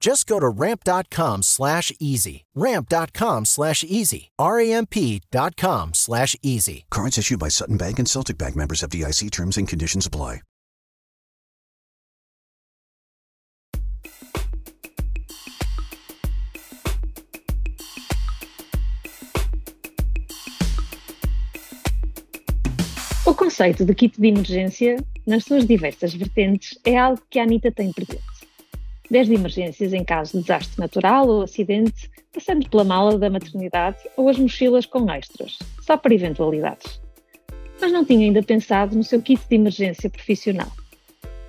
Just go to ramp.com slash easy. Ramp.com slash easy. R-A-M-P.com slash easy. Cards issued by Sutton Bank and Celtic Bank members of DIC terms and conditions apply. O conceito de kit de emergência, nas suas diversas vertentes, é algo que a Anitta tem presente. Desde emergências em caso de desastre natural ou acidente, passando pela mala da maternidade ou as mochilas com extras, só para eventualidades. Mas não tinha ainda pensado no seu kit de emergência profissional.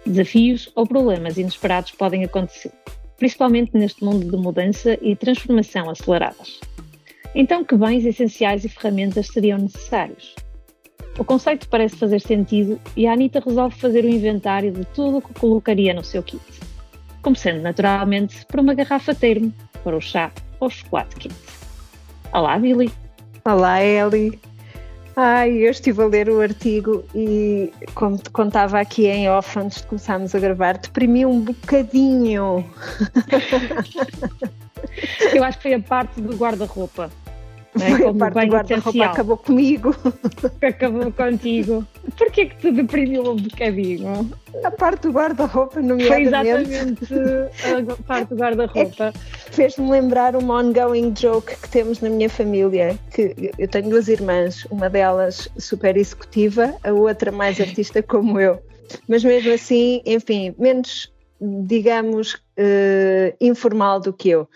Desafios ou problemas inesperados podem acontecer, principalmente neste mundo de mudança e transformação aceleradas. Então, que bens essenciais e ferramentas seriam necessários? O conceito parece fazer sentido e a Anitta resolve fazer o inventário de tudo o que colocaria no seu kit. Começando naturalmente por uma garrafa termo para o chá ou chocolate quente. Olá, Billy. Olá, Eli. Ai, eu estive a ler o artigo e, como te contava aqui em off antes de começarmos a gravar, deprimi um bocadinho. Eu acho que foi a parte do guarda-roupa. É? Foi a Como parte do guarda-roupa acabou comigo. Acabou contigo. Porquê que te deprimiu um bocadinho? A parte do guarda-roupa, Foi nomeadamente, exatamente a parte do guarda-roupa. fez-me lembrar uma ongoing joke que temos na minha família, que eu tenho duas irmãs, uma delas super executiva, a outra mais artista como eu. Mas mesmo assim, enfim, menos, digamos, eh, informal do que eu.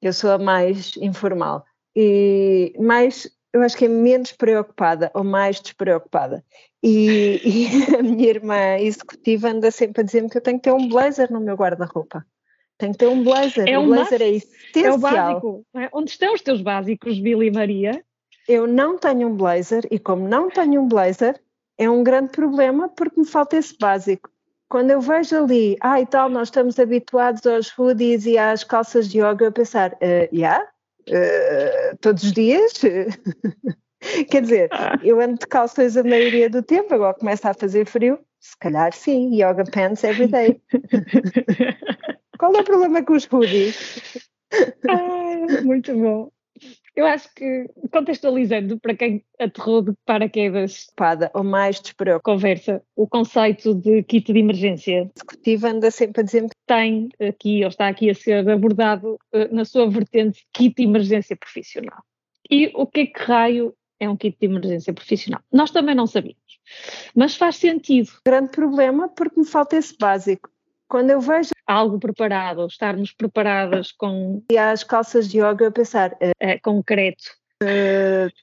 Eu sou a mais informal. E mais, eu acho que é menos preocupada ou mais despreocupada. E, e a minha irmã executiva anda sempre a dizer-me que eu tenho que ter um blazer no meu guarda-roupa. Tenho que ter um blazer. É o um blazer é É essencial. o básico. é? Onde estão os teus básicos, Billy e Maria? Eu não tenho um blazer e como não tenho um blazer, é um grande problema porque me falta esse básico. Quando eu vejo ali, ah e tal, nós estamos habituados aos hoodies e às calças de yoga, eu pensar, "Ah, yeah? Ah, todos os dias? Quer dizer, eu ando de calças a maioria do tempo, agora começa a fazer frio, se calhar sim, yoga pants every day. Qual é o problema com os hoodies? Ah, muito bom. Eu acho que, contextualizando para quem aterrou de paraquedas Preocupada ou mais despreocupada. conversa, o conceito de kit de emergência executiva anda sempre a dizer-me tem aqui, ou está aqui a ser abordado eh, na sua vertente kit de emergência profissional. E o que é que raio é um kit de emergência profissional? Nós também não sabíamos, mas faz sentido. grande problema porque me falta esse básico. Quando eu vejo Algo preparado, estarmos preparadas com as calças de yoga, eu pensar, eh, eh, concreto.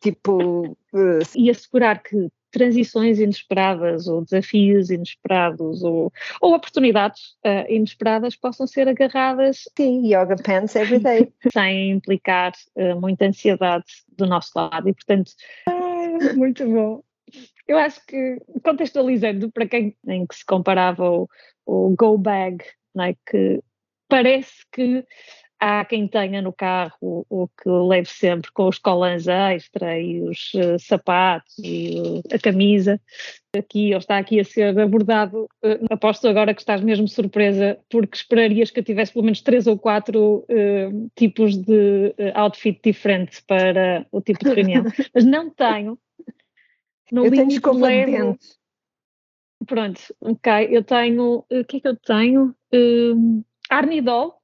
tipo, eh, e assegurar que transições inesperadas ou desafios inesperados ou, ou oportunidades eh, inesperadas possam ser agarradas sim, yoga pants every day. sem implicar eh, muita ansiedade do nosso lado. E portanto ah, muito bom eu acho que contextualizando para quem em que se comparava o, o go bag não é? que parece que há quem tenha no carro o que leve sempre com os colãs extra e os uh, sapatos e uh, a camisa. Aqui, ou está aqui a ser abordado, uh, aposto agora que estás mesmo surpresa, porque esperarias que eu tivesse pelo menos três ou quatro tipos de outfit diferentes para o tipo de reunião. Mas não tenho. No eu tenho levo... Pronto, ok. Eu tenho. O que é que eu tenho? Uh, Arnidol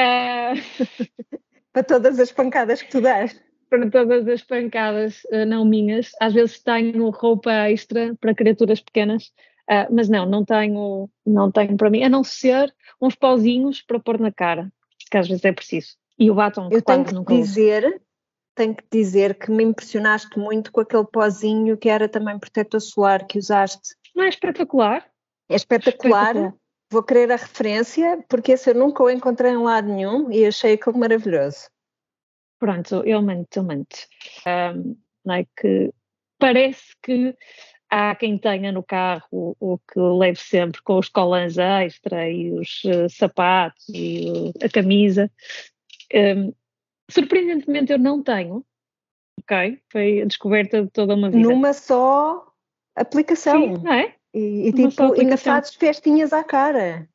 Uh... para todas as pancadas que tu dás. Para todas as pancadas uh, não minhas. Às vezes tenho roupa extra para criaturas pequenas, uh, mas não, não tenho, não tenho para mim, a não ser uns pauzinhos para pôr na cara, que às vezes é preciso. E o batom, Eu tenho que dizer, tenho que dizer que me impressionaste muito com aquele pozinho que era também protetor solar que usaste. Não é espetacular? É espetacular. espetacular vou querer a referência, porque esse eu nunca o encontrei em lado nenhum e achei aquilo maravilhoso. Pronto, eu mando, eu mando. Um, não é que parece que há quem tenha no carro o que leve sempre com os colãs extra e os uh, sapatos e uh, a camisa. Um, surpreendentemente eu não tenho, ok? Foi a descoberta de toda uma vida. Numa só aplicação. Sim, não é? E, e tipo, ainda fazes festinhas à cara.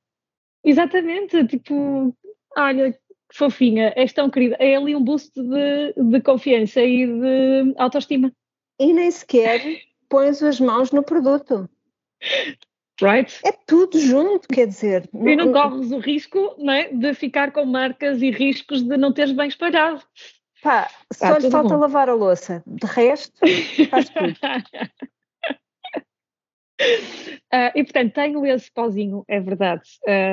Exatamente, tipo, olha, que fofinha, és tão querida. É ali um boost de, de confiança e de autoestima. E nem sequer pões as mãos no produto. Right? É tudo junto, quer dizer. E não, corres o risco não é, de ficar com marcas e riscos de não teres bem espalhado. Pá, só lhe falta bom. lavar a louça. De resto, faz tudo. Uh, e portanto, tenho esse pauzinho, é verdade,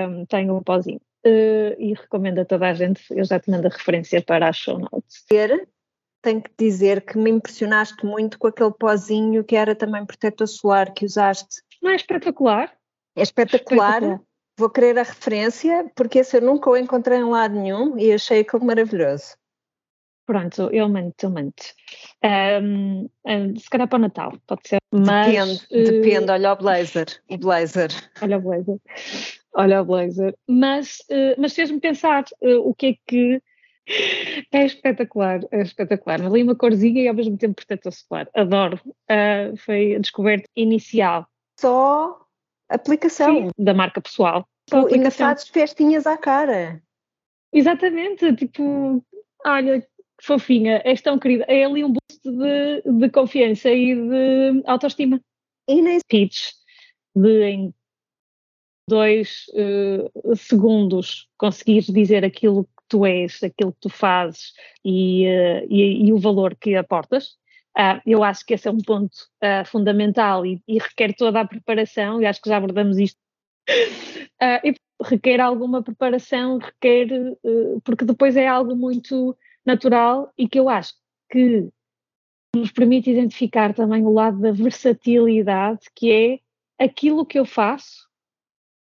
um, tenho um pauzinho. Uh, e recomendo a toda a gente, eu já te mando a referência para as show notes. Tenho que dizer que me impressionaste muito com aquele pozinho que era também protetor solar que usaste. Não é espetacular? É espetacular. espetacular. Vou querer a referência, porque esse eu nunca o encontrei em lado nenhum e achei aquilo maravilhoso. Pronto, eu mando, eu mando. Um, um, se calhar para o Natal, pode ser. Mas, depende, uh, depende, olha o blazer, o blazer. Olha o blazer, olha o blazer. Mas, uh, mas fez-me pensar uh, o que é que é espetacular, é espetacular. Ali uma corzinha e ao mesmo tempo protetor solar. Adoro. Uh, foi a descoberta inicial. Só aplicação. Sim, da marca pessoal. Tu ainda fazes festinhas à cara. Exatamente, tipo, olha, fofinha, és tão querida. É ali um boost de, de confiança e de autoestima. E nem pitch de em dois uh, segundos conseguires dizer aquilo que tu és, aquilo que tu fazes e, uh, e, e o valor que aportas. Uh, eu acho que esse é um ponto uh, fundamental e, requer toda a preparação, e acho que já abordamos isto. e requer alguma preparação, requer, porque depois é algo muito natural e que eu acho que nos permite identificar também o lado da versatilidade, que é aquilo que eu faço,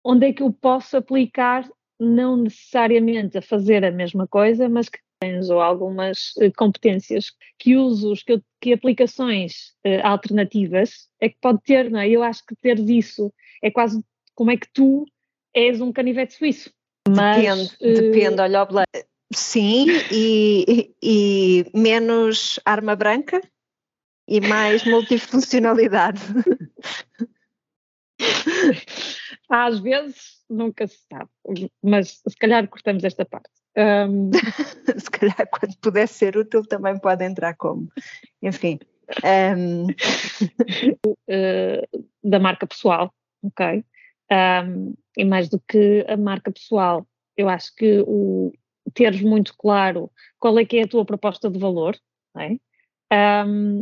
onde é que eu posso aplicar, não necessariamente a fazer a mesma coisa, mas que ou algumas uh, competências, que usos, que, que aplicações uh, alternativas é que pode ter, não é? Eu acho que ter isso é quase como é que tu és um canivete suíço. Mas, depende, uh, depende, olha o Sim, e, e menos arma branca e mais multifuncionalidade. Às vezes nunca se sabe, mas se calhar cortamos esta parte. Um... se calhar quando puder ser útil também pode entrar como. Enfim. Um... uh, da marca pessoal, ok? Um, e mais do que a marca pessoal, eu acho que o, teres muito claro qual é que é a tua proposta de valor, é? um,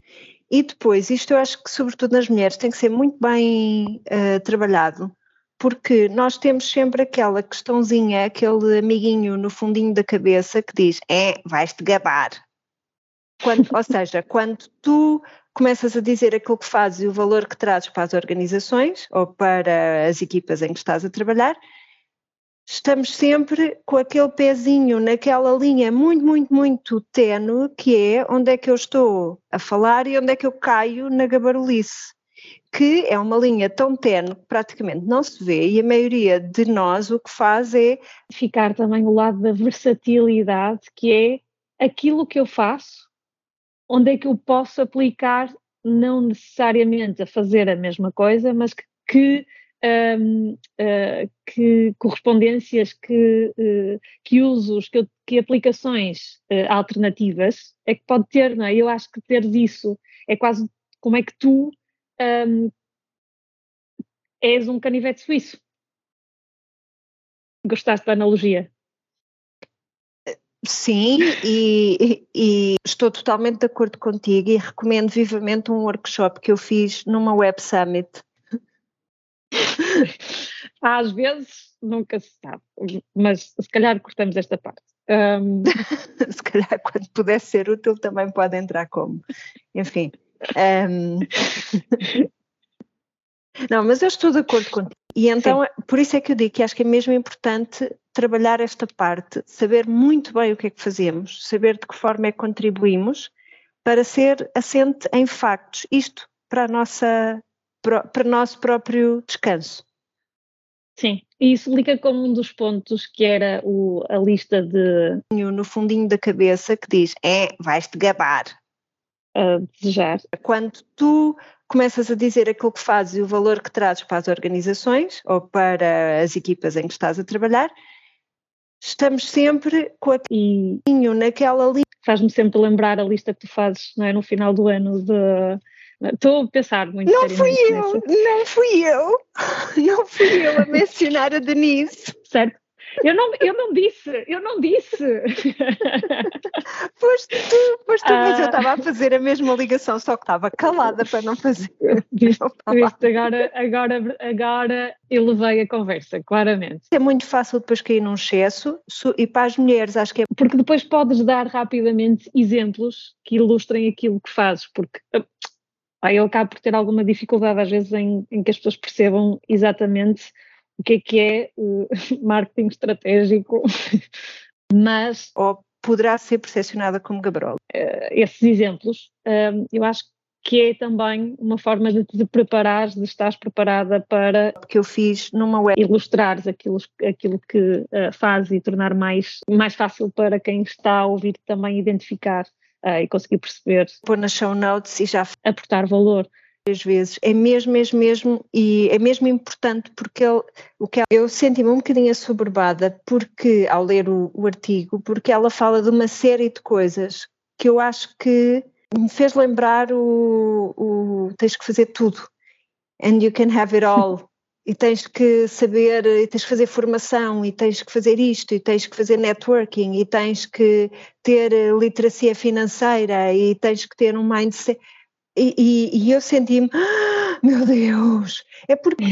e depois, isto eu acho que sobretudo nas mulheres tem que ser muito bem uh, trabalhado, porque nós temos sempre aquela questãozinha, aquele amiguinho no fundinho da cabeça que diz, é, vais-te gabar. Quando, ou seja, quando tu começas a dizer aquilo que fazes e o valor que trazes para as organizações ou para as equipas em que estás a trabalhar, estamos sempre com aquele pezinho naquela linha muito, muito, muito tenue que é onde é que eu estou a falar e onde é que eu caio na gabarulice. Que é uma linha tão tenue que praticamente não se vê e a maioria de nós o que faz é ficar também o lado da versatilidade, que é aquilo que eu faço, onde é que eu posso aplicar, não necessariamente a fazer a mesma coisa, mas que, que um, uh, eh, que correspondências, que, uh, que usos, que, que aplicações uh, alternativas é que pode ter, não é? Eu acho que ter isso é quase como é que tu um, és um canivete suíço. Gostaste da analogia? Sim, e, e, estou totalmente de acordo contigo e recomendo vivamente um workshop que eu fiz numa Web Summit. Às vezes nunca se sabe, mas se calhar cortamos esta parte. Um... se calhar quando puder ser útil também pode entrar como. Enfim. Um... Não, mas eu estou de acordo contigo. E então, Sim. por isso é que eu digo que acho que é mesmo importante trabalhar esta parte, saber muito bem o que é que fazemos, saber de que forma é que contribuímos para ser assente em factos. Isto para a nossa para o nosso próprio descanso. Sim, e isso liga como um dos pontos que era o, a lista de. No fundinho da cabeça que diz: é, vais-te gabar. A desejar. Quando tu começas a dizer aquilo que fazes e o valor que trazes para as organizações ou para as equipas em que estás a trabalhar, estamos sempre com a e naquela linha. Faz-me sempre lembrar a lista que tu fazes não é, no final do ano de Estou a pensar muito Não fui eu, nessa. não fui eu, não fui eu a mencionar a Denise. Certo. Eu não, eu não disse, eu não disse. Foste tu, foste tu, ah. mas eu estava a fazer a mesma ligação, só que estava calada para não fazer. Viste, viste, agora, agora, agora elevei a conversa, claramente. É muito fácil depois cair num excesso e para as mulheres acho que é. Porque depois podes dar rapidamente exemplos que ilustrem aquilo que fazes, porque eu acabo por ter alguma dificuldade às vezes em, em que as pessoas percebam exatamente o que é que é uh, marketing estratégico, mas... Ou poderá ser percepcionada como Gabrol. Uh, esses exemplos, uh, eu acho que é também uma forma de te preparares, de estares preparada para... Que eu fiz numa web. Ilustrares aquilo, aquilo que uh, faz e tornar mais, mais fácil para quem está a ouvir também identificar e conseguir perceber. Pôr nas show notes e já. Aportar valor. Às vezes. É mesmo, mesmo, mesmo, e é mesmo importante porque ele, o que eu senti-me um bocadinho assoberbada porque, ao ler o, o artigo, porque ela fala de uma série de coisas que eu acho que me fez lembrar o, o tens que fazer tudo. And you can have it all. E tens que saber, e tens que fazer formação, e tens que fazer isto, e tens que fazer networking, e tens que ter literacia financeira, e tens que ter um mindset. E, e, e eu senti-me, ah, meu Deus! É porque,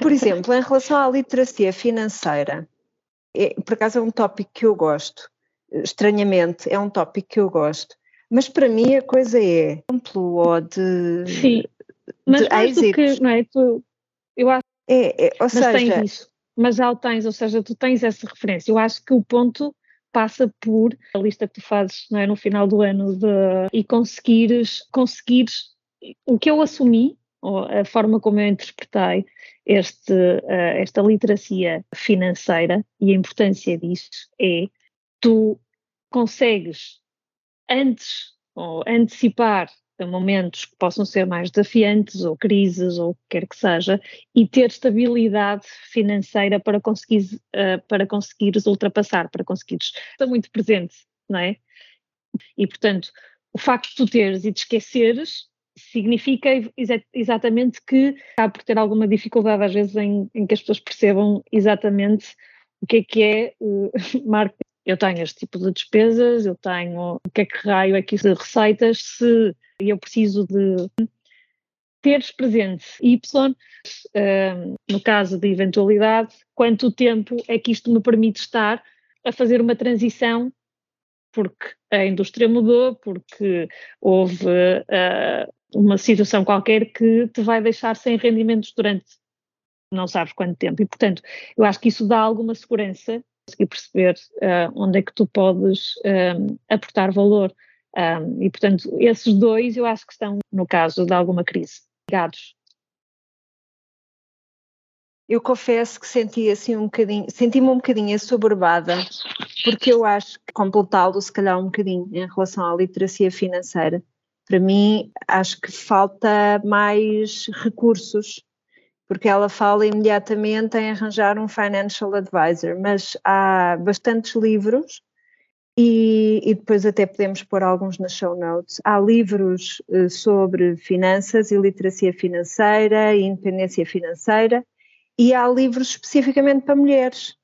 por exemplo, em relação à literacia financeira, é, por acaso é um tópico que eu gosto, estranhamente, é um tópico que eu gosto, mas para mim a coisa é exemplo ou de. Sim, mas de mais do que, não é? Tu, eu acho é, é, mas seja, tens isso, mas já o tens, ou seja, tu tens essa referência. Eu acho que o ponto passa por a lista que tu fazes é, no final do ano de, e conseguires, conseguires o que eu assumi, ou a forma como eu interpretei este, uh, esta literacia financeira e a importância disso é tu consegues antes ou antecipar momentos que possam ser mais desafiantes ou crises ou o que quer que seja e ter estabilidade financeira para conseguir uh, para conseguires ultrapassar, para conseguires estar muito presente, não é? E portanto, o facto de tu teres e de esqueceres significa exa exatamente que há por ter alguma dificuldade às vezes em, em, que as pessoas percebam exatamente o que é que é o marketing. Eu tenho este tipo de despesas, eu tenho o que é que raio é que de receitas, se eu preciso de teres presente Y, uh, no caso de eventualidade, quanto tempo é que isto me permite estar a fazer uma transição, porque a indústria mudou, porque houve uh, uma situação qualquer que te vai deixar sem rendimentos durante não sabes quanto tempo. E, portanto, eu acho que isso dá alguma segurança, conseguir perceber uh, onde é que tu podes aportar valor um, e, portanto, esses dois eu acho que estão, no caso de alguma crise, ligados. eu confesso que senti assim um bocadinho, senti-me um bocadinho assoberbada, porque eu acho que completá-lo se calhar um bocadinho em relação à literacia financeira. Para mim, acho que falta mais recursos, porque ela fala imediatamente em arranjar um financial advisor, mas há bastantes livros e, e, depois até podemos pôr alguns nas show notes. Há livros uh, sobre finanças e literacia financeira e independência financeira e há livros especificamente para mulheres,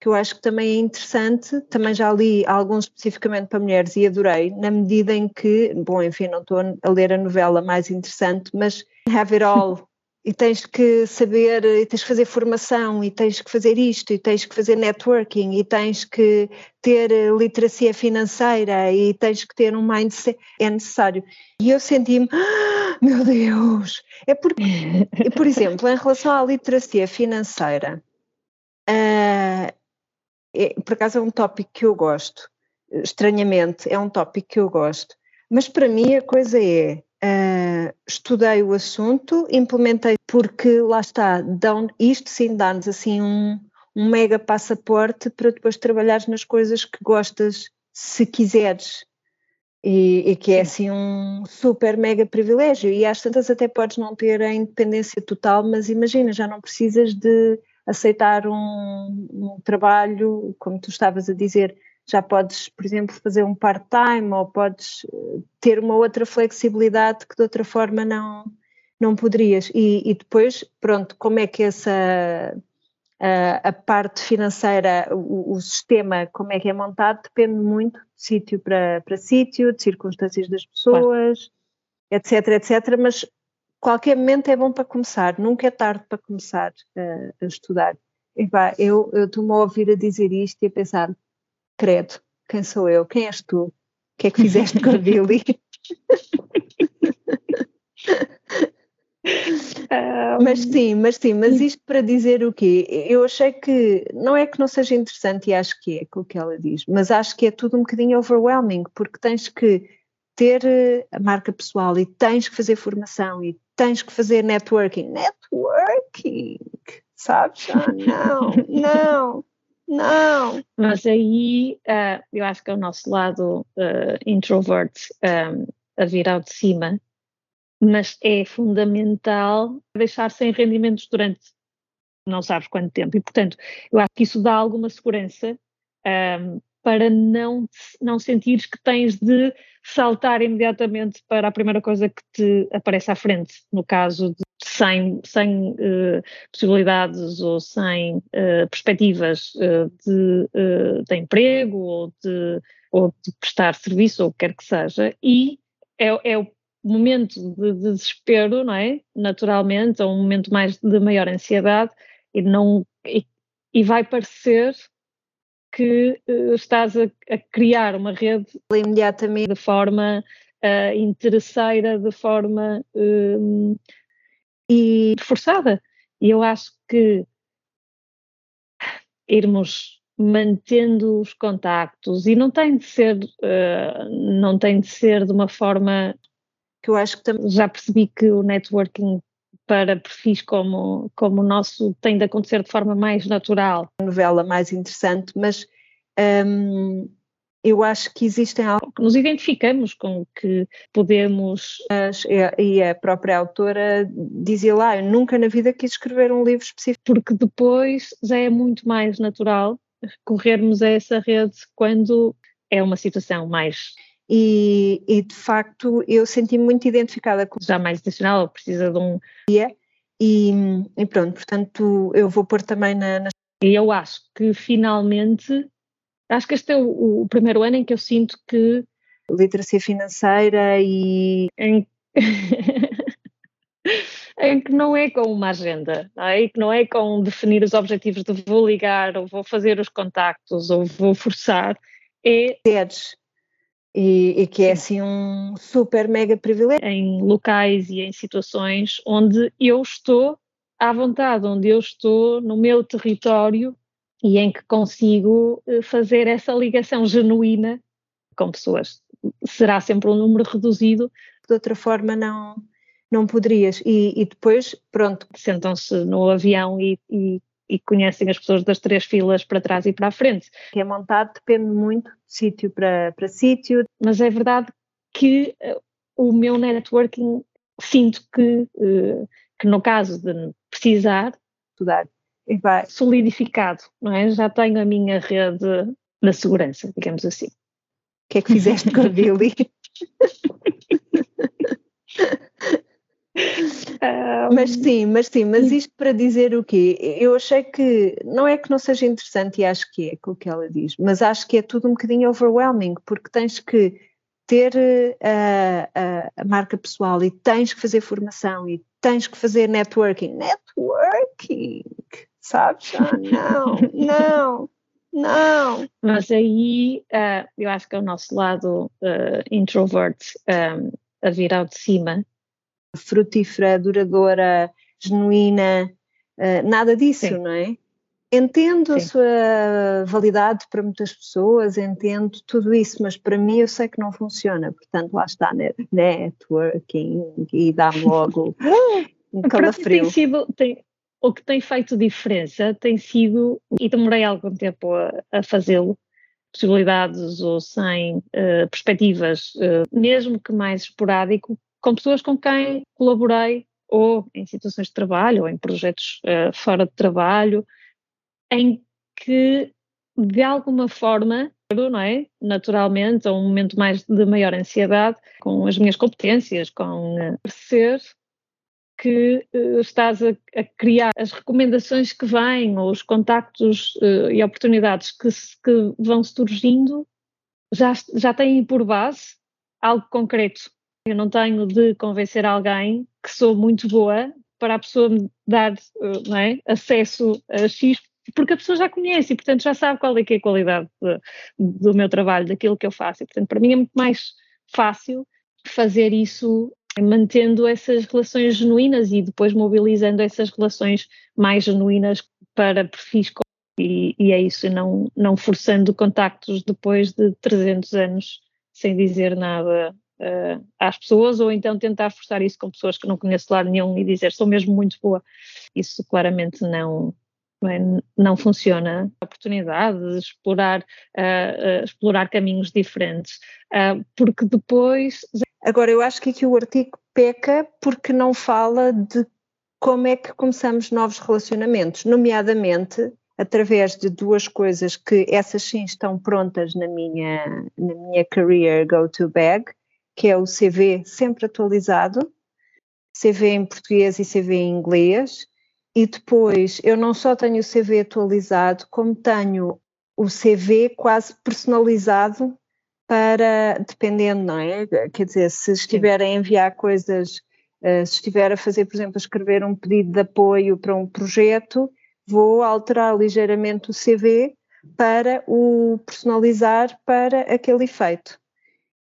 que eu acho que também é interessante. Também já li alguns especificamente para mulheres e adorei, na medida em que, bom, enfim, não estou a ler a novela mais interessante, mas Have It All e tens que saber, e tens que fazer formação, e tens que fazer isto, e tens que fazer networking, e tens que ter eh, literacia financeira, e tens que ter um mindset, é necessário. E eu senti-me, ah, meu Deus! É porque, por exemplo, em relação à literacia financeira, uh, é, por acaso é um tópico que eu gosto, estranhamente, é um tópico que eu gosto, mas para mim a coisa é Estudei o assunto, implementei, porque lá está, dão, isto sim dá-nos assim um, um mega passaporte para depois trabalhares nas coisas que gostas, se quiseres. E, e, que é assim um super mega privilégio. E às tantas até podes não ter a independência total, mas imagina, já não precisas de aceitar um, um trabalho, como tu estavas a dizer, já podes, por exemplo, fazer um part-time ou podes eh, ter uma outra flexibilidade que de outra forma não, não poderias. E, e depois, pronto, como é que essa a, a parte financeira, o, o, sistema, como é que é montado, depende muito de sítio para, para sítio, de circunstâncias das pessoas, claro. etc, etc. Mas qualquer momento é bom para começar, nunca é tarde para começar a, a estudar. E, pá, eu estou-me a ouvir a dizer isto e a pensar, credo, quem sou eu? Quem és tu? O que é que fizeste com a Billy? mas sim, mas sim, mas isto para dizer o quê? Eu achei que não é que não seja interessante e acho que é o que ela diz, mas acho que é tudo um bocadinho overwhelming, porque tens que ter eh, a marca pessoal e tens que fazer formação e tens que fazer networking. Networking, sabes? Ah, não, não. Não! Mas aí uh, eu acho que é o nosso lado uh, introvert um, a vir ao de cima, mas é fundamental deixar sem rendimentos durante não sabes quanto tempo. E, portanto, eu acho que isso dá alguma segurança um, para não, não sentires que tens de saltar imediatamente para a primeira coisa que te aparece à frente, no caso de sem, sem uh, possibilidades ou sem uh, perspectivas uh, de, de, emprego ou de, ou de prestar serviço ou o que quer que seja, e é, é o momento de, de, desespero, não é? Naturalmente, é um momento mais de maior ansiedade e não e, e vai parecer que estás a, a, criar uma rede imediatamente de forma interesseira, de forma e forçada. E eu acho que irmos mantendo os contactos e não tem de ser uh, não tem de ser de uma forma que eu acho que já percebi que o networking para perfis como, como o nosso tem de acontecer de forma mais natural. Novela mais interessante, mas um, eu acho que existem algo que nos identificamos com que podemos. E a própria autora dizia lá: Eu nunca na vida quis escrever um livro específico. Porque depois já é muito mais natural recorrermos a essa rede quando é uma situação mais. E, e de facto eu senti-me muito identificada com. Já mais intencional, precisa de um. E, e pronto, portanto eu vou pôr também na. na... E eu acho que finalmente Acho que este é o, o primeiro ano em que eu sinto que. Literacia financeira e. Em... em que não é com uma agenda, não é? que não é com definir os objetivos de vou ligar, ou vou fazer os contactos, ou vou forçar, é. Teres. E, e, que é assim um super mega privilégio. Em locais e em situações onde eu estou à vontade, onde eu estou no meu território e em que consigo eh, fazer essa ligação genuína com pessoas. Será sempre um número reduzido. De outra forma, não, não poderias. E, e depois, pronto. Sentam-se no avião e, e, e, conhecem as pessoas das três filas para trás e para a frente. Que é montado depende muito de sítio para, para sítio. Mas é verdade que uh, o meu networking, sinto que, uh, que no caso de precisar, estudar, vai solidificado, não é? Já tenho a minha rede na segurança, digamos assim. O que é que fizeste com a Billy? Mas sim, mas sim, mas isto para dizer o quê? Eu achei que não é que não seja interessante e acho que é com o que ela diz, mas acho que é tudo um bocadinho overwhelming, porque tens que ter a, a, a marca pessoal e tens que fazer formação e tens que fazer networking. Networking, sabes? Ah, não, não. Não. Mas aí uh, eu acho que é o nosso lado uh, introvert um, a vir ao de cima frutífera, duradoura, genuína, uh, nada disso, Sim. não é? Entendo Sim. a sua validade para muitas pessoas, entendo tudo isso, mas para mim eu sei que não funciona, portanto lá está networking e dá-me logo um calafrio. Tem sido, tem, o que tem feito diferença tem sido, e demorei algum tempo a, a fazê-lo, possibilidades ou sem uh, perspectivas, uh, mesmo que mais esporádico, com pessoas com quem colaborei ou em situações de trabalho ou em projetos uh, fora de trabalho, em que de alguma forma, não é? naturalmente, a um momento mais de maior ansiedade, com as minhas competências, com ser que uh, estás a, a, criar as recomendações que vêm, ou os contactos uh, e oportunidades que, que vão surgindo, já, já têm por base algo concreto eu não tenho de convencer alguém que sou muito boa para a pessoa me dar é, acesso a X, porque a pessoa já conhece e, portanto, já sabe qual é, que é a qualidade de, do meu trabalho, daquilo que eu faço. E, portanto, para mim é muito mais fácil fazer isso mantendo essas relações genuínas e depois mobilizando essas relações mais genuínas para perfis e, e é isso, não, não forçando contactos depois de 300 anos sem dizer nada uh, às pessoas, ou então tentar forçar isso com pessoas que não conheço de lado nenhum e dizer sou mesmo muito boa. Isso claramente não, não, é, funciona. A oportunidade de explorar, uh, uh, explorar caminhos diferentes, porque depois. Agora, eu acho que aqui o artigo peca porque não fala de como é que começamos novos relacionamentos, nomeadamente através de duas coisas que essas sim estão prontas na minha, na minha career go-to bag, que é o CV sempre atualizado, CV em português e CV em inglês, e depois eu não só tenho o CV atualizado, como tenho o CV quase personalizado para, dependendo, não é? Quer dizer, se estiver a enviar coisas, eh, se estiver a fazer, por exemplo, a escrever um pedido de apoio para um projeto, vou alterar ligeiramente o CV para o personalizar para aquele efeito.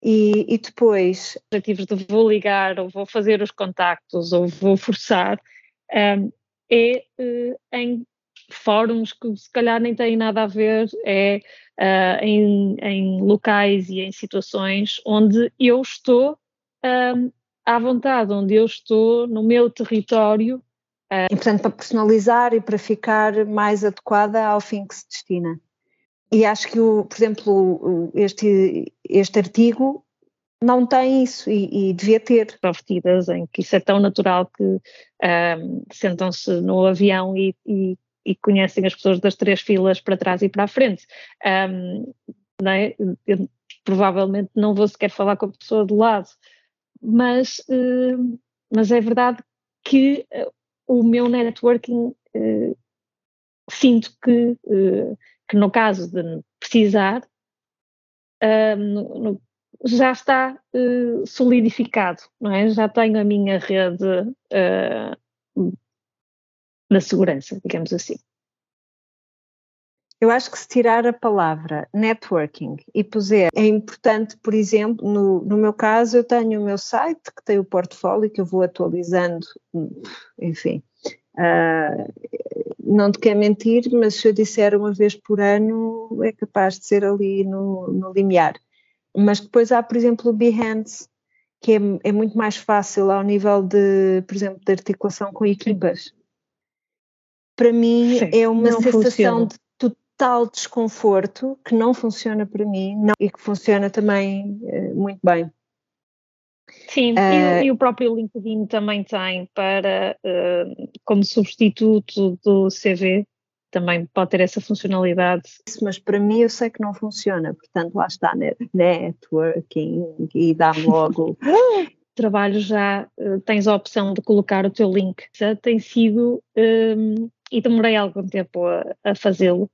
E, e depois. Objetivos de vou ligar, ou vou fazer os contactos, ou vou forçar, um, é uh, em fóruns que se calhar nem têm nada a ver, é uh, em, em, locais e em situações onde eu estou um, à vontade, onde eu estou no meu território. Uh, e, portanto, para personalizar e para ficar mais adequada ao fim que se destina. E acho que, o, por exemplo, este, este artigo não tem isso e, e devia ter. Oferecidas em que isso é tão natural que um, sentam-se no avião e, e, e, conhecem as pessoas das três filas para trás e para a frente. Um, é? Eu, provavelmente não vou sequer falar com a pessoa do lado, mas, uh, mas é verdade que uh, o meu networking uh, sinto que que no caso de precisar, já está uh, solidificado, não é? Já tenho a minha rede uh, na segurança, digamos assim. Eu acho que se tirar a palavra networking e puser, é importante, por exemplo, no, no meu caso, eu tenho o meu site que tem o portfólio que eu vou atualizando, enfim. Uh, não te quero mentir, mas se eu disser uma vez por ano, é capaz de ser ali no, no limiar. Mas depois há, por exemplo, o Behance, que é, é muito mais fácil ao nível de, por exemplo, de articulação com equipas. Para mim Sim, é uma sensação funciona. de total desconforto que não funciona para mim não, e que funciona também uh, muito bem. Sim, uh, e, eh, e, o próprio LinkedIn também tem para, uh, como substituto do CV, também pode ter essa funcionalidade. Mas para mim eu sei que não funciona, portanto lá está networking e dá logo. Trabalho já uh, tens a opção de colocar o teu link. Já tem sido, um, e demorei algum tempo a, a fazê-lo,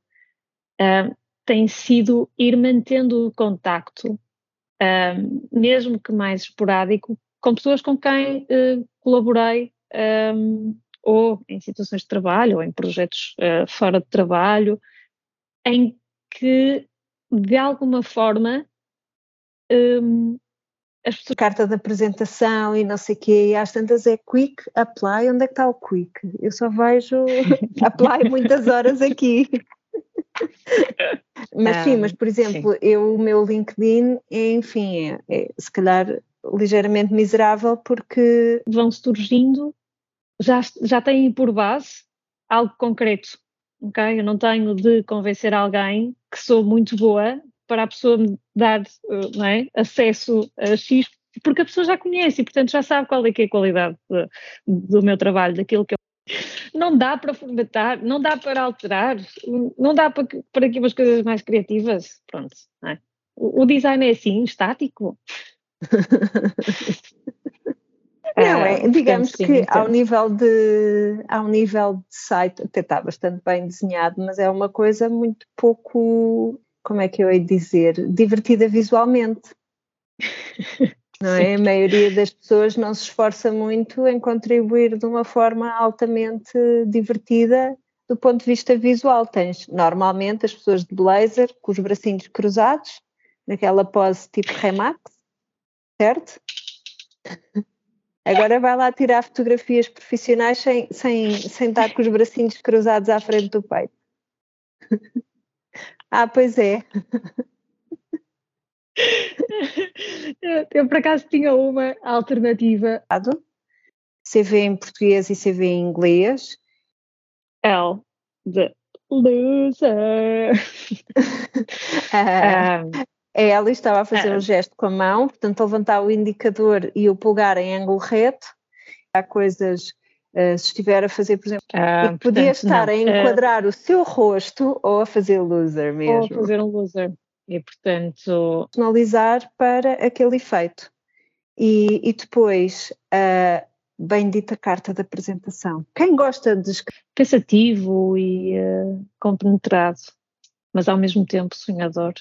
uh, tem sido ir mantendo o contacto, mesmo que mais esporádico, com pessoas com quem uh, colaborei um, ou em situações de trabalho, ou em projetos uh, fora de trabalho, em que de alguma forma um, as pessoas... Carta de apresentação e não sei o quê, e às tantas é quick apply, onde é que está o quick? Eu só vejo apply muitas horas aqui. Mas sim, mas por exemplo, eu, o meu LinkedIn, é, enfim, é, é se calhar ligeiramente miserável porque vão surgindo já, já têm por base algo concreto, ok? Eu não tenho de convencer alguém que sou muito boa para a pessoa me dar uh, não é, acesso a X, porque a pessoa já conhece e, portanto, já sabe qual é que é a qualidade de, do meu trabalho, daquilo que eu não dá para formatar, não dá para alterar, não dá para, para aqui umas coisas mais criativas, pronto, é? o, o, design é assim, estático. Não, é, digamos sim, que ao nível, de, ao nível de site até está bastante bem desenhado, mas é uma coisa muito pouco, como é que eu hei dizer, divertida visualmente. Não é? A maioria das pessoas não se esforça muito em contribuir de uma forma altamente divertida do ponto de vista visual. Tens normalmente as pessoas de blazer com os bracinhos cruzados, naquela pose tipo Remax, certo? Agora vai lá tirar fotografias profissionais sem, sem, sem estar com os bracinhos cruzados à frente do peito. ah, pois é. Eu por acaso tinha uma alternativa. CV em português e CV em inglês. L de loser. um, é ela estava a fazer o um gesto com a mão, portanto, a levantar o indicador e o pulgar em ângulo reto. Há coisas, uh, se estiver a fazer, por exemplo, uh, podia estar não. a enquadrar uh, o seu rosto ou a fazer loser mesmo. Ou a fazer um loser. E, portanto. Personalizar para aquele efeito. E, e depois, a bendita carta de apresentação. Quem gosta de. Pensativo e uh, compenetrado, mas ao mesmo tempo sonhador.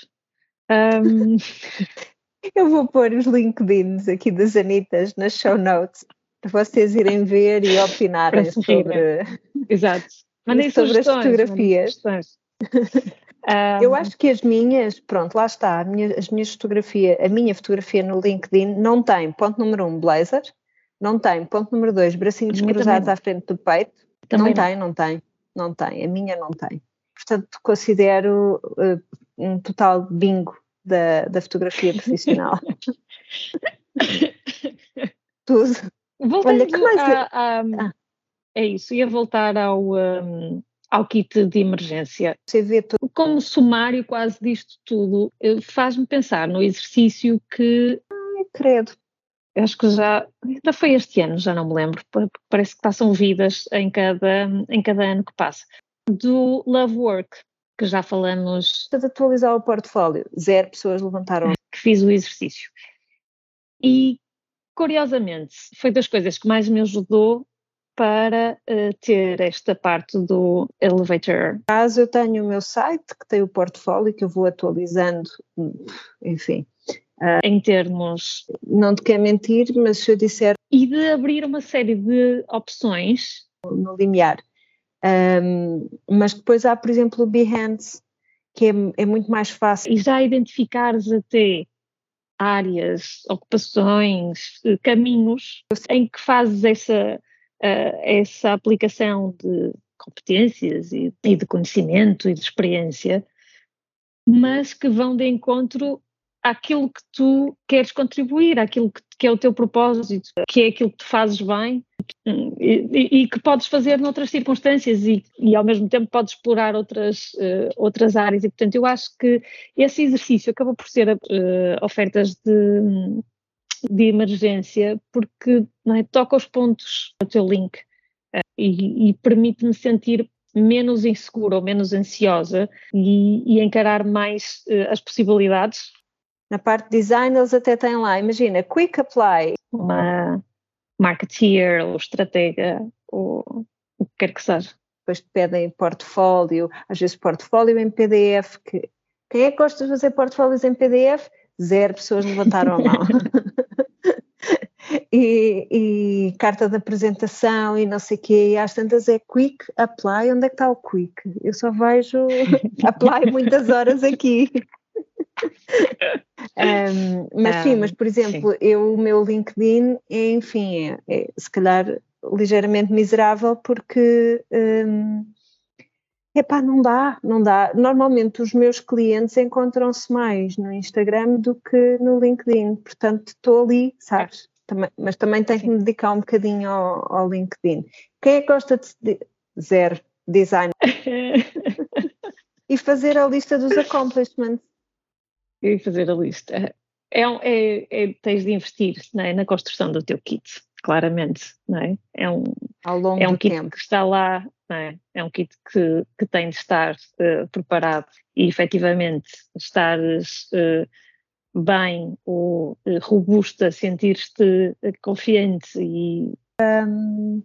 Um... Eu vou pôr os LinkedIns aqui das Anitas nas show notes para vocês irem ver e opinarem sobre, Exato. Mandem sobre as fotografias. Um... Eu acho que as minhas, pronto, lá está, minha, as minhas fotografias, a minha fotografia no LinkedIn não tem, ponto número um, blazer, não tem, ponto número dois, bracinhos cruzados à frente do peito, também não, tem, não tem, não tem, a minha não tem. Portanto, considero uh, um total bingo da, da fotografia profissional. Tudo. Voltando Olha, que mais a, a, ah. É isso, ia voltar ao, um, ao kit de emergência. Você vê. Como sumário quase disto tudo, eh, faz-me pensar no exercício que. Ai, credo. Acho que já, já foi este ano, já não me lembro, parece que passam vidas em cada, em cada ano que passa. Do Love Work, que já falamos. De atualizar o portfólio, zero pessoas levantaram. Que fiz o exercício. E, curiosamente, foi das coisas que mais me ajudou para uh, ter esta parte do elevator. Caso eu tenho o meu site que tem o portfólio que eu vou atualizando, enfim. Uh, em termos. Não te quero mentir, mas se eu disser. E de abrir uma série de opções. No limiar. Um, mas depois há, por exemplo, o Behance, que é, é muito mais fácil. E já identificares até áreas, ocupações, caminhos em que fazes essa, uh, essa aplicação de competências e, e, de conhecimento e de experiência, mas que vão de encontro àquilo que tu queres contribuir, àquilo que, que, é o teu propósito, que é aquilo que tu fazes bem e, e, e que podes fazer noutras circunstâncias e, ao mesmo tempo podes explorar outras, uh, outras áreas. E, portanto, eu acho que esse exercício acaba por ser uh, ofertas de, de emergência porque é, toca os pontos do teu link uh, e, permite-me sentir menos insegura ou menos ansiosa e, encarar mais as possibilidades na parte de design eles até têm lá, imagina, quick apply. Uma marketeer ou estratega ou o que quer que seja. Depois te pedem portfólio, às vezes portfólio em PDF. Que, quem é que gosta de fazer portfólios em PDF? Zero pessoas levantaram a mão. e, e, carta de apresentação e não sei o quê, e às tantas é quick apply, onde é que está o quick? Eu só vejo apply muitas horas aqui um, mas um, sim, mas por exemplo, sim. eu o meu LinkedIn é, enfim, é, é, se calhar ligeiramente miserável porque um, epá, não dá, não dá. Normalmente os meus clientes encontram-se mais no Instagram do que no LinkedIn, portanto estou ali, sabes? Também, mas também tenho que me dedicar um bocadinho ao, ao LinkedIn. Quem é que gosta de zero design? e fazer a lista dos accomplishments e fazer a lista. É, é, é, tens de investir é? na construção do teu kit, claramente, não é? É um, Ao longo é um kit tempo. que está lá, é? é? um kit que, que tem de estar uh, preparado e efetivamente estares uh, bem ou uh, robusta, sentir-te confiante e. Um,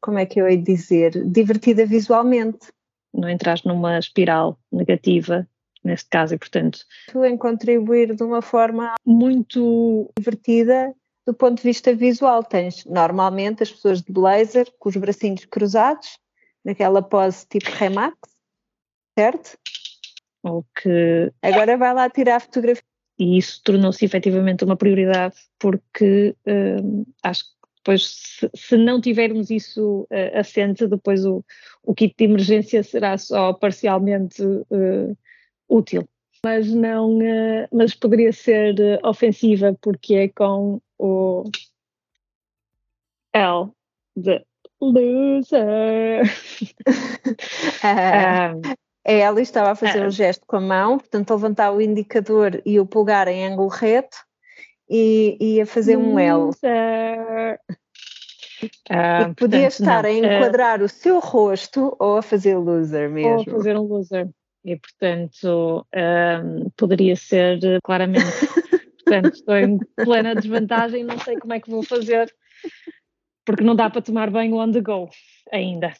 como é que eu hei de dizer? Divertida visualmente. Não entras numa espiral negativa neste caso, e portanto. Tu em contribuir de uma forma muito divertida do ponto de vista visual. Tens normalmente as pessoas de blazer com os bracinhos cruzados, naquela pose tipo Remax, certo? Ou que. Agora vai lá tirar a fotografia. E isso tornou-se efetivamente uma prioridade, porque hum, acho que depois, se, se, não tivermos isso uh, assente, depois o, o kit de emergência será só parcialmente uh, útil, mas não, uh, mas poderia ser uh, ofensiva porque é com o L de loser. um, ela estava a fazer um gesto com a mão, portanto, a levantar o indicador e o pulgar em ângulo reto e, e a fazer um L. Uh, e podia portanto, estar não, a enquadrar uh, o seu rosto ou a fazer loser mesmo. Ou a fazer um loser e, portanto, um, poderia ser claramente. portanto, estou em plena desvantagem, não sei como é que vou fazer, porque não dá para tomar banho on the go ainda.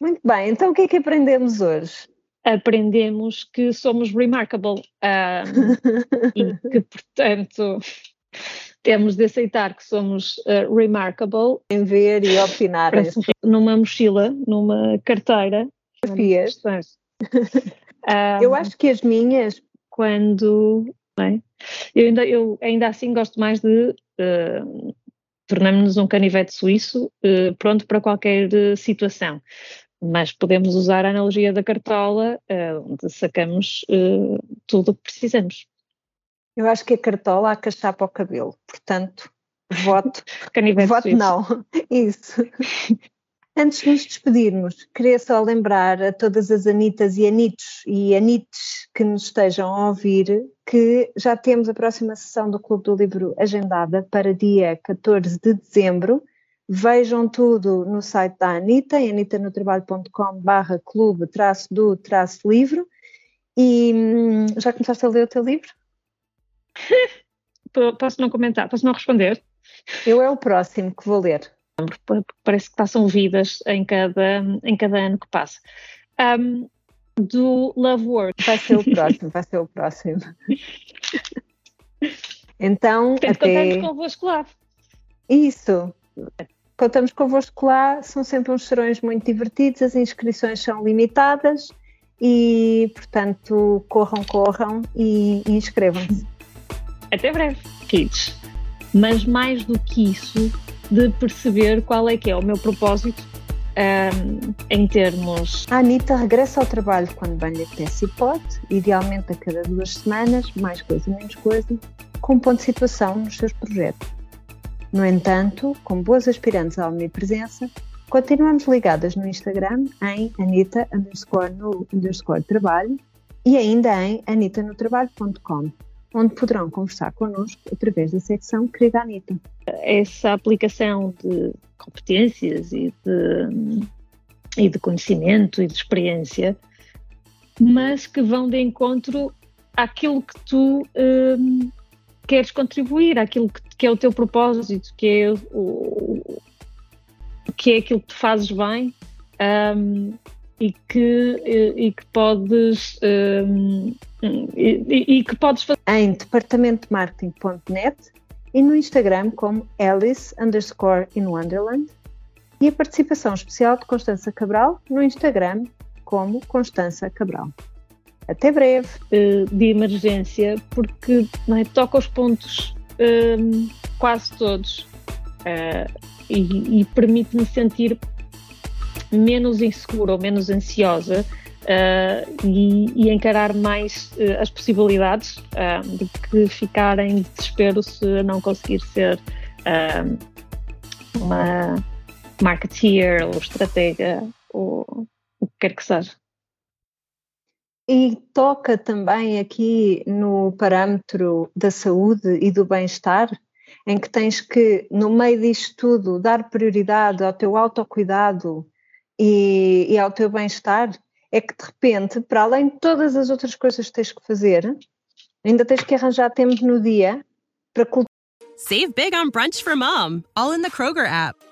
Muito bem, então o que é que aprendemos hoje? Aprendemos que somos remarkable um, e que, portanto, temos de aceitar que somos uh, remarkable. Em ver e opinar. Numa mochila, numa carteira. Fotografias. Um, eu acho que as minhas, quando. É? Eu, ainda, eu ainda assim gosto mais de. Uh, Tornamos-nos um canivete suíço uh, pronto para qualquer uh, situação. Mas podemos usar a analogia da cartola, onde sacamos tudo o que precisamos. Eu acho que a cartola há que achar para o cabelo, portanto, voto. voto suíço. não. Isso. Antes de nos despedirmos, queria só lembrar a todas as Anitas e Anitos e Anites que nos estejam a ouvir que já temos a próxima sessão do Clube do Livro agendada para dia 14 de dezembro. Vejam tudo no site da Anitta, anitanotrabalho.com barra clube traço do traço livro. E hum, já começaste a ler o teu livro? Posso não comentar? Posso não responder? Eu é o próximo que vou ler parece que passam vidas em cada, em cada ano que passa. Um, do Love Word. Vai ser o próximo, vai ser o próximo. Então, Portanto, até... contamos convosco lá. Isso. Contamos convosco lá, são sempre uns serões muito divertidos, as inscrições são limitadas e, portanto, corram, corram e, e inscrevam-se. Até breve, kids. Mas mais do que isso, de perceber qual é que é o meu propósito um, em termos. A Anitta regressa ao trabalho quando bem lhe apetece e pode, idealmente a cada duas semanas, mais coisa, menos coisa, com um ponto de situação nos seus projetos. No entanto, com boas aspirantes à omnipresença, continuamos ligadas no Instagram em Anitta underscore no underscore trabalho e ainda em anitanotrabalho.com, onde poderão conversar connosco através da secção Querida Anitta. Essa aplicação de competências e de, e de conhecimento e de experiência, mas que vão de encontro àquilo que tu hum, queres contribuir, àquilo que, que, é o teu propósito, que é, o, que é aquilo que tu fazes bem um, e, que, e, e, que podes um, e, e, que podes fazer. Em departamentomarketing.net e no Instagram como Alice underscore in Wonderland e a participação especial de Constança Cabral no Instagram como Constança Cabral. Até breve! Eh, de emergência, porque é, toca os pontos um, quase todos uh, e, e permite-me sentir menos insegura ou menos ansiosa uh, e, e, encarar mais uh, as possibilidades do que ficar em desespero se não conseguir ser uma marketeer ou estratega ou o que quer que seja. E toca também aqui no parâmetro da saúde e do bem-estar, em que tens que, no meio disto tudo, dar prioridade ao teu autocuidado e, e ao teu bem-estar é que de repente, para além de todas as outras coisas que tens que fazer, ainda tens que arranjar tempo no dia para Save big on brunch for mom, all in the Kroger app.